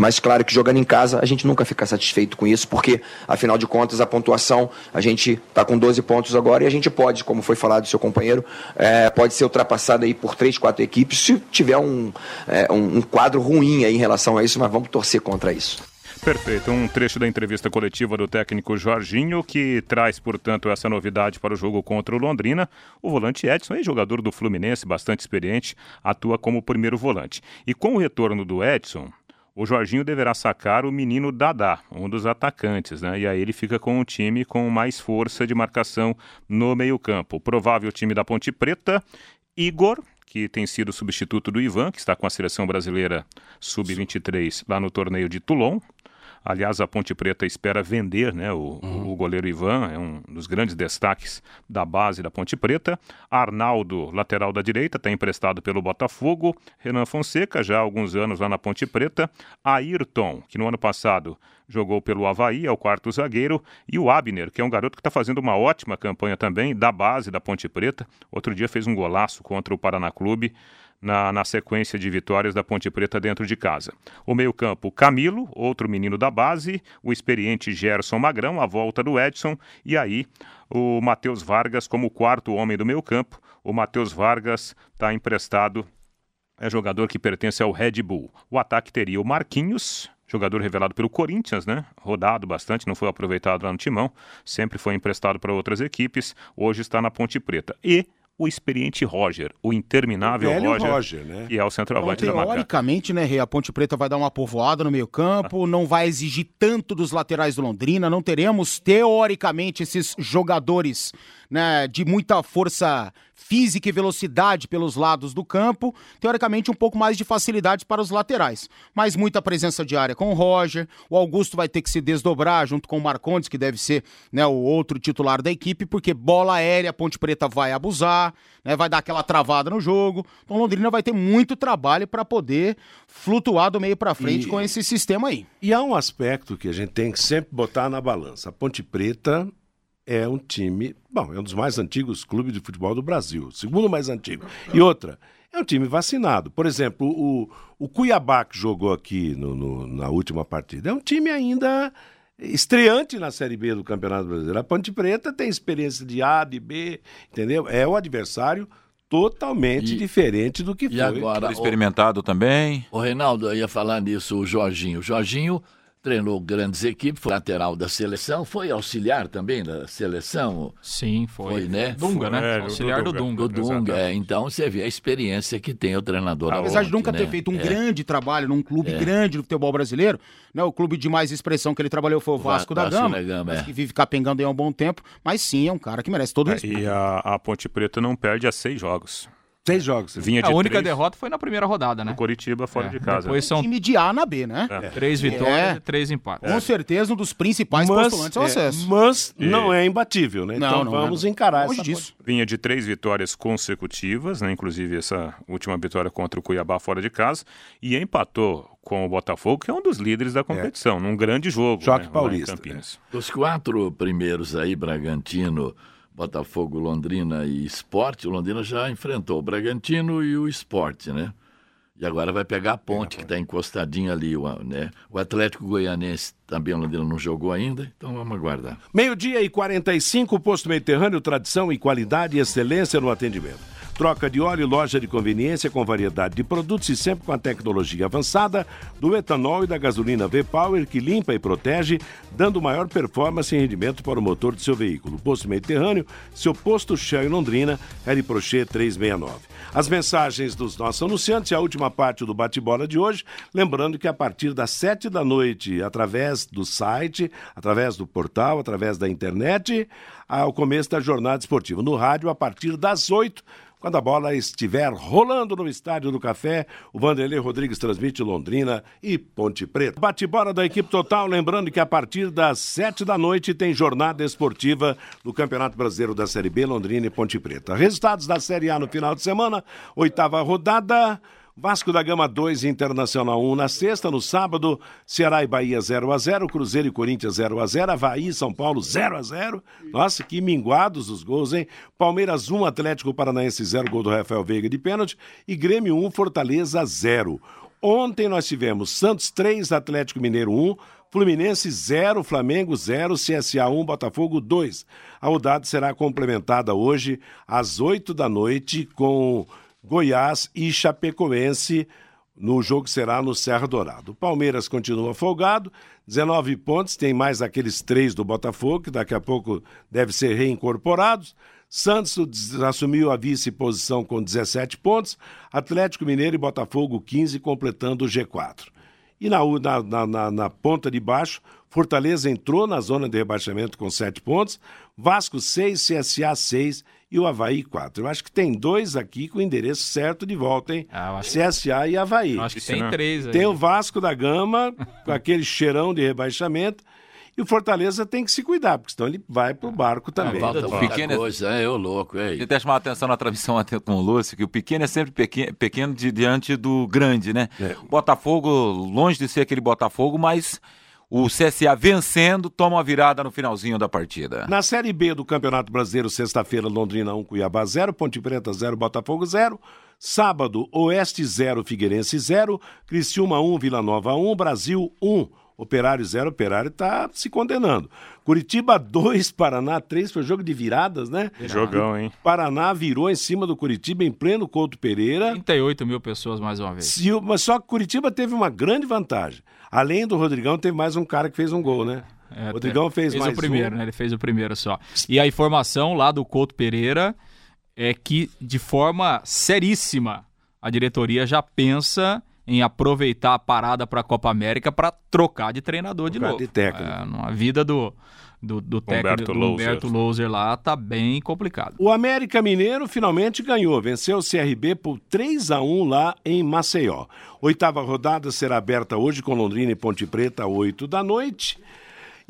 Mas claro que jogando em casa a gente nunca fica satisfeito com isso, porque afinal de contas a pontuação, a gente está com 12 pontos agora e a gente pode, como foi falado do seu companheiro, é, pode ser ultrapassado aí por três, quatro equipes se tiver um, é, um, quadro ruim aí em relação a isso, mas vamos torcer contra isso. Perfeito, um trecho da entrevista coletiva do técnico Jorginho, que traz, portanto, essa novidade para o jogo contra o Londrina. O volante Edson, ex-jogador do Fluminense, bastante experiente, atua como primeiro volante. E com o retorno do Edson, o Jorginho deverá sacar o menino Dadá, um dos atacantes, né? E aí ele fica com um time com mais força de marcação no meio-campo. O provável time da Ponte Preta, Igor, que tem sido substituto do Ivan, que está com a seleção brasileira sub-23 lá no torneio de Toulon, Aliás, a Ponte Preta espera vender né, o, uhum. o goleiro Ivan, é um dos grandes destaques da base da Ponte Preta. Arnaldo, lateral da direita, está emprestado pelo Botafogo. Renan Fonseca, já há alguns anos lá na Ponte Preta. Ayrton, que no ano passado jogou pelo Havaí, é o quarto zagueiro. E o Abner, que é um garoto que está fazendo uma ótima campanha também, da base da Ponte Preta. Outro dia fez um golaço contra o Paraná Clube na, na sequência de vitórias da Ponte Preta dentro de casa. O meio-campo, Camilo, outro menino da base, o experiente Gerson Magrão, a volta do Edson, e aí o Matheus Vargas como quarto homem do meio-campo. O Matheus Vargas está emprestado, é jogador que pertence ao Red Bull. O ataque teria o Marquinhos, jogador revelado pelo Corinthians, né? Rodado bastante, não foi aproveitado lá no Timão, sempre foi emprestado para outras equipes, hoje está na Ponte Preta. E o experiente Roger, o interminável o Roger, Roger né? que é o centroavante então, da Macaca. Teoricamente, né, Rei, a Ponte Preta vai dar uma povoada no meio campo, ah. não vai exigir tanto dos laterais do Londrina, não teremos, teoricamente, esses jogadores né, de muita força física e velocidade pelos lados do campo, teoricamente um pouco mais de facilidade para os laterais. Mas muita presença de área com o Roger, o Augusto vai ter que se desdobrar junto com o Marcondes, que deve ser né, o outro titular da equipe, porque bola aérea, a Ponte Preta vai abusar, né? Vai dar aquela travada no jogo. Então Londrina vai ter muito trabalho para poder flutuar do meio para frente E- com esse sistema aí. E há um aspecto que a gente tem que sempre botar na balança. A Ponte Preta é um time, bom, é um dos mais antigos clubes de futebol do Brasil, o segundo mais antigo. E outra, é um time vacinado. Por exemplo, o, o Cuiabá que jogou aqui no- no- na última partida é um time ainda estreante na Série B do Campeonato Brasileiro. A Ponte Preta tem experiência de A, de B, entendeu? É o adversário totalmente E- diferente do que e foi. agora, o- Experimentado também. O Reinaldo, eu ia falar nisso, o Jorginho. O Jorginho treinou grandes equipes, foi lateral da seleção, foi auxiliar também da seleção. Sim, foi. Foi, né? Dunga, né? É, Auxiliar do Dunga. Do Dunga, é. Então você vê a experiência que tem o treinador. Apesar de nunca né? ter feito um É. grande trabalho num clube É. grande do futebol brasileiro, né? O clube de mais expressão que ele trabalhou foi o Va- Vasco, da Vasco Gama, da Gama, mas é. que vive capengando aí há um bom tempo, mas sim, é um cara que merece todo o respeito. E a, a Ponte Preta não perde a seis jogos. Seis jogos. Vinha de a única três, derrota foi na primeira rodada, né? O Coritiba fora É, de casa. Depois são Time de A na B, né? três É. vitórias e três empates. Com certeza um dos principais Mas, postulantes ao é, acesso. mas E- não é imbatível, né? Não, então não vamos é. encarar Longe essa disso. Vinha de três vitórias consecutivas, né? inclusive essa última vitória contra o Cuiabá fora de casa, e empatou com o Botafogo, que é um dos líderes da competição, num grande jogo. Choque né, paulista, Campinas. Dos quatro primeiros aí, Bragantino, Botafogo, Londrina e Esporte, o Londrina já enfrentou o Bragantino e o Esporte, né? E agora vai pegar a ponte, que está encostadinho ali, o, né? O Atlético Goianense também o Londrina não jogou ainda, então vamos aguardar. Meio-dia e 45, posto Mediterrâneo, tradição e qualidade e excelência no atendimento. Troca de óleo, loja de conveniência com variedade de produtos e sempre com a tecnologia avançada do etanol e da gasolina V-Power que limpa e protege, dando maior performance e rendimento para o motor do seu veículo. Posto Mediterrâneo, seu posto Shell em Londrina, Harry Prochet 369. As mensagens dos nossos anunciantes e a última parte do bate-bola de hoje, lembrando que a partir das sete da noite, através do site, através do portal, através da internet, ao começo da jornada esportiva. No rádio, a partir das oito, quando a bola estiver rolando no Estádio do Café, o Vanderlei Rodrigues transmite Londrina e Ponte Preta. Bate-bola da equipe total, lembrando que a partir das sete da noite tem jornada esportiva do Campeonato Brasileiro da Série B, Londrina e Ponte Preta. Resultados da Série A no final de semana, oitava rodada. Vasco da Gama 2, Internacional 1 na sexta, no sábado, Ceará e Bahia 0 a 0 Cruzeiro e Corinthians 0 a 0 Havaí e São Paulo 0 a 0 Nossa, que minguados os gols, hein? Palmeiras 1, Atlético Paranaense 0, gol do Rafael Veiga de pênalti, e Grêmio 1, Fortaleza 0. Ontem nós tivemos Santos 3, Atlético Mineiro 1, Fluminense 0, Flamengo 0, CSA 1, Botafogo 2. A rodada será complementada hoje às 8 da noite com Goiás e Chapecoense. No jogo que será no Serra Dourado. Palmeiras continua folgado, 19 pontos, tem mais aqueles três do Botafogo, que daqui a pouco devem ser reincorporados. Santos assumiu a vice-posição com 17 pontos, Atlético Mineiro e Botafogo 15, completando o G4. E na, na, na- na ponta de baixo, Fortaleza entrou na zona de rebaixamento com 7 pontos, Vasco 6, CSA 6 e o Havaí 4. Eu acho que tem dois aqui com o endereço certo de volta, hein? CSA e Havaí. Eu acho que tem três aí. Tem o Vasco da Gama, com aquele cheirão de rebaixamento. E o Fortaleza tem que se cuidar, porque senão ele vai pro barco também. falta O muita pequeno é- coisa, é, eu louco, é. Ele até chamar a atenção na transmissão até com o Lúcio, que o pequeno é sempre pequeno, pequeno de- diante do grande, né? Botafogo, longe de ser aquele Botafogo, mas o CSA vencendo, toma uma virada no finalzinho da partida. Na Série B do Campeonato Brasileiro, sexta-feira, Londrina 1, Cuiabá 0, Ponte Preta 0, Botafogo 0. Sábado, Oeste 0, Figueirense 0, Criciúma 1, Vila Nova 1, Brasil 1. Operário 0, Operário está se condenando. Curitiba 2, Paraná 3, foi jogo de viradas, né? Jogão, hein? Paraná virou em cima do Curitiba em pleno Couto Pereira. 38 mil pessoas mais uma vez. Se mas só que Curitiba teve uma grande vantagem. Além do Rodrigão, teve mais um cara que fez um gol, né? É, Rodrigão fez, mais o primeiro, um. né? Ele fez o primeiro só. E a informação lá do Couto Pereira é que, de forma seríssima, a diretoria já pensa em aproveitar a parada para a Copa América para trocar de treinador de Trocar novo. de técnico. É, a vida do, do, do técnico Humberto Louser lá tá bem complicado. O América Mineiro finalmente ganhou, venceu o CRB por 3 a 1 lá em Maceió. Oitava rodada será aberta hoje com Londrina e Ponte Preta, 8 da noite.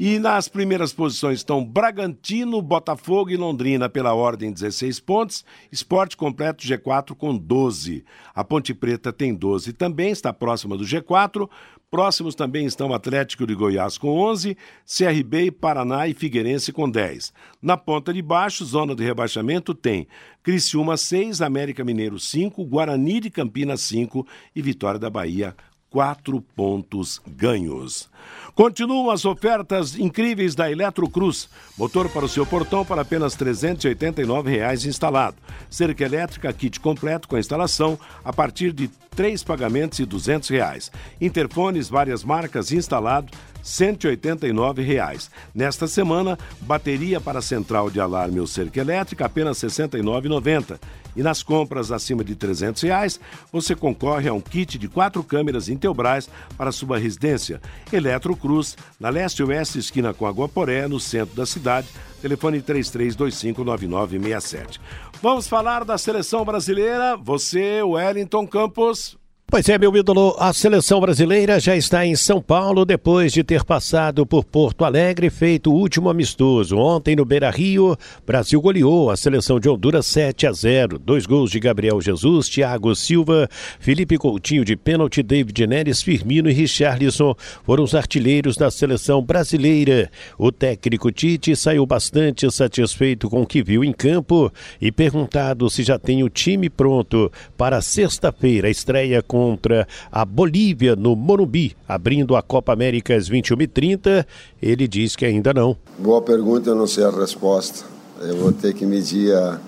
E nas primeiras posições estão Bragantino, Botafogo e Londrina pela ordem 16 pontos, Esporte completo G4 com 12. A Ponte Preta tem 12 também, está próxima do G4. Próximos também estão Atlético de Goiás com 11, CRB, Paraná e Figueirense com 10. Na ponta de baixo, zona de rebaixamento, tem Criciúma 6, América Mineiro 5, Guarani de Campinas 5 e Vitória da Bahia quatro pontos ganhos. Continuam as ofertas incríveis da Eletrocruz. Motor para o seu portão para apenas 389 reais instalado. Cerca elétrica, kit completo com instalação a partir de três pagamentos e 200 reais. Interfones, várias marcas instalado, 189 reais. Nesta semana, bateria para central de alarme ou cerca elétrica, apenas R$ 69,90. E nas compras acima de 300 reais, você concorre a um kit de quatro câmeras Intelbras para sua residência. Eletrocruz, na leste-oeste, esquina com Aguaporé, no centro da cidade. Telefone 33259967. Vamos falar da seleção brasileira. Você, Wellington Campos, Pois é, meu ídolo, a seleção brasileira já está em São Paulo depois de ter passado por Porto Alegre e feito o último amistoso. Ontem no Beira Rio, Brasil goleou a seleção de Honduras 7 a 0. Dois gols de Gabriel Jesus, Thiago Silva, Felipe Coutinho de pênalti, David Neres, Firmino e Richarlison foram os artilheiros da seleção brasileira. O técnico Tite saiu bastante satisfeito com o que viu em campo e perguntado se já tem o time pronto para sexta-feira, a estreia com contra a Bolívia no Morumbi, abrindo a Copa América às 21 h 30 Ele diz que ainda não. Boa pergunta, eu não sei a resposta. Eu vou ter que medir a,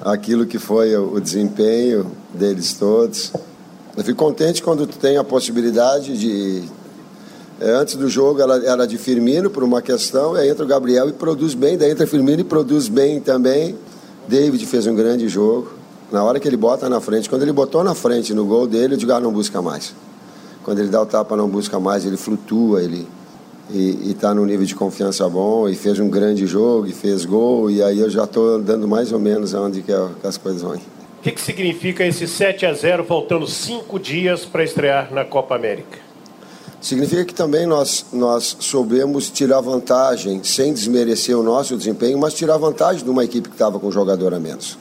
aquilo que foi o desempenho deles todos. Eu fico contente quando tu tem a possibilidade de. É, antes do jogo ela era de Firmino por uma questão, aí entra o Gabriel e produz bem, daí entra Firmino e produz bem também. David fez um grande jogo. Na hora que ele bota na frente, quando ele botou na frente no gol dele, eu digo, ah, não busca mais. Quando ele dá o tapa, não busca mais, ele flutua, ele e está num nível de confiança bom e fez um grande jogo e fez gol e aí eu já estou andando mais ou menos aonde que, é, que as coisas vão. O que, que significa esse 7 a 0 faltando cinco dias para estrear na Copa América? Significa que também nós, nós soubemos tirar vantagem, sem desmerecer o nosso desempenho, mas tirar vantagem de uma equipe que estava com um jogador a menos.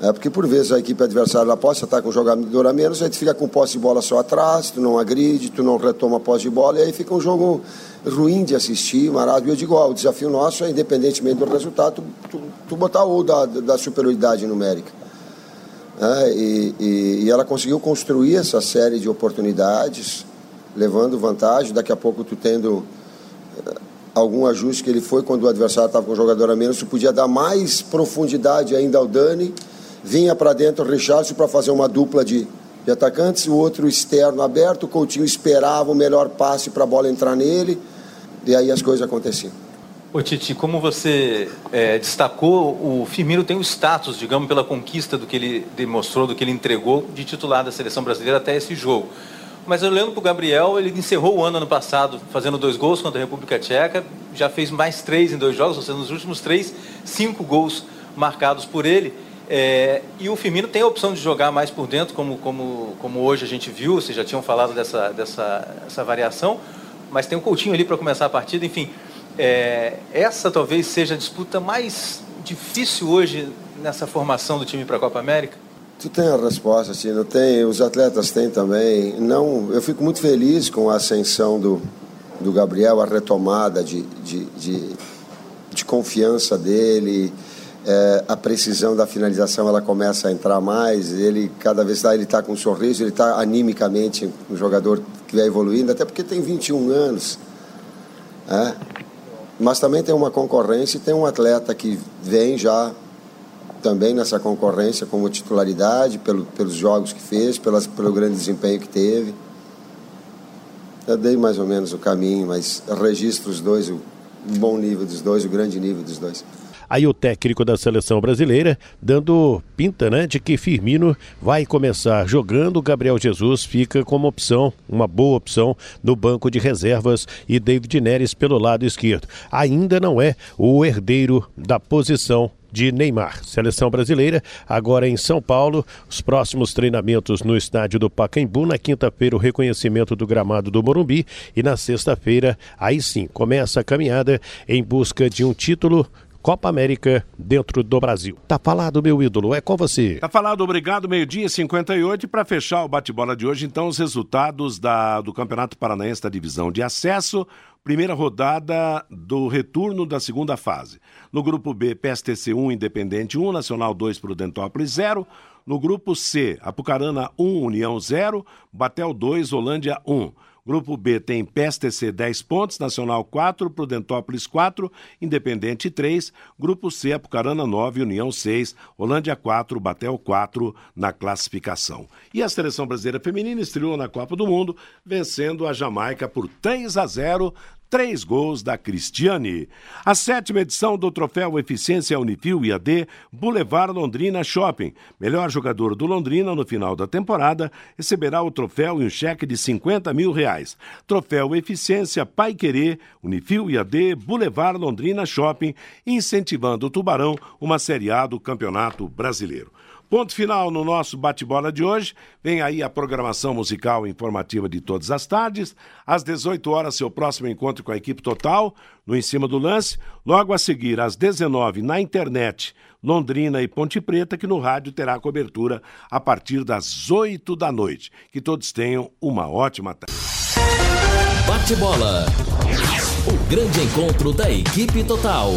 É porque por vezes a equipe adversária ela possa estar com um jogador a menos, aí tu fica com posse de bola só atrás, tu não agride, tu não retoma a posse de bola, e aí fica um jogo ruim de assistir, maravilhoso. Eu digo, ó, o desafio nosso é, independentemente do resultado, tu, tu, tu botar o da, da superioridade numérica. É, e, e, e, ela conseguiu construir essa série de oportunidades, levando vantagem, daqui a pouco tu tendo eh, algum ajuste que ele foi quando o adversário estava com um jogador a menos, tu podia dar mais profundidade ainda ao Dani, vinha para dentro o Richardson para fazer uma dupla de, de atacantes, o outro externo aberto, o Coutinho esperava o melhor passe para a bola entrar nele, e aí as coisas aconteciam. Ô Titi, como você é, destacou, o Firmino tem o status, digamos, pela conquista do que ele demonstrou, do que ele entregou de titular da seleção brasileira até esse jogo. Mas olhando para o Gabriel, ele encerrou o ano ano passado fazendo dois gols contra a República Tcheca, já fez mais três em dois jogos, ou seja, nos últimos três, cinco gols marcados por ele. É, e o Firmino tem a opção de jogar mais por dentro, como, como, como hoje a gente viu, vocês já tinham falado dessa, dessa essa variação, mas tem o Coutinho ali para começar a partida, enfim. É, essa talvez seja a disputa mais difícil hoje nessa formação do time para a Copa América? Tu tem a resposta, Tino, tem, os atletas têm também. Não, eu fico muito feliz com a ascensão do, do Gabriel, a retomada de, de, de, de confiança dele, é, a precisão da finalização ela começa a entrar mais. Ele cada vez ele está com um sorriso, ele está animicamente um jogador que vai evoluindo, até porque tem 21 anos. É? Mas também tem uma concorrência e tem um atleta que vem já também nessa concorrência como titularidade pelo, pelos jogos que fez, pelas, pelo grande desempenho que teve. Eu dei mais ou menos o caminho, mas registro os dois, o bom nível dos dois, o grande nível dos dois. Aí o técnico da seleção brasileira dando pinta né, de que Firmino vai começar jogando, Gabriel Jesus fica como opção, uma boa opção no banco de reservas e David Neres pelo lado esquerdo. Ainda não é o herdeiro da posição de Neymar. Seleção brasileira agora em São Paulo, os próximos treinamentos no estádio do Pacaembu, na quinta-feira o reconhecimento do gramado do Morumbi e na sexta-feira, aí sim, começa a caminhada em busca de um título Copa América dentro do Brasil. Tá falado, meu ídolo, é com você. Tá falado, obrigado. Meio-dia 58. E para fechar o bate-bola de hoje, então, os resultados da, do Campeonato Paranaense da Divisão de Acesso. Primeira rodada do retorno da segunda fase. No grupo B, PSTC 1, Independente 1, Nacional 2, Prudentópolis 0. No grupo C, Apucarana 1, União 0, Batel 2, Holândia 1. Grupo B tem PSTC 10 pontos, Nacional 4, Prudentópolis 4, Independente 3. Grupo C, Apucarana 9, União 6, Holândia 4, Batel 4 na classificação. E a seleção brasileira feminina estreou na Copa do Mundo, vencendo a Jamaica por 3 a 0 Três gols da Cristiane. A sétima edição do Troféu Eficiência Unifil IAD Boulevard Londrina Shopping. Melhor jogador do Londrina no final da temporada receberá o troféu e um cheque de 50 mil reais. Troféu Eficiência Pai Querer Unifil IAD Boulevard Londrina Shopping, incentivando o Tubarão, uma Série A do Campeonato Brasileiro. Ponto final no nosso bate-bola de hoje. Vem aí a programação musical informativa de todas as tardes. Às 18 horas, seu próximo encontro com a equipe total, no Em Cima do Lance. Logo a seguir, às 19 na internet, Londrina e Ponte Preta, que no rádio terá cobertura a partir das 8 da noite. Que todos tenham uma ótima tarde. Bate-bola. O grande encontro da equipe total.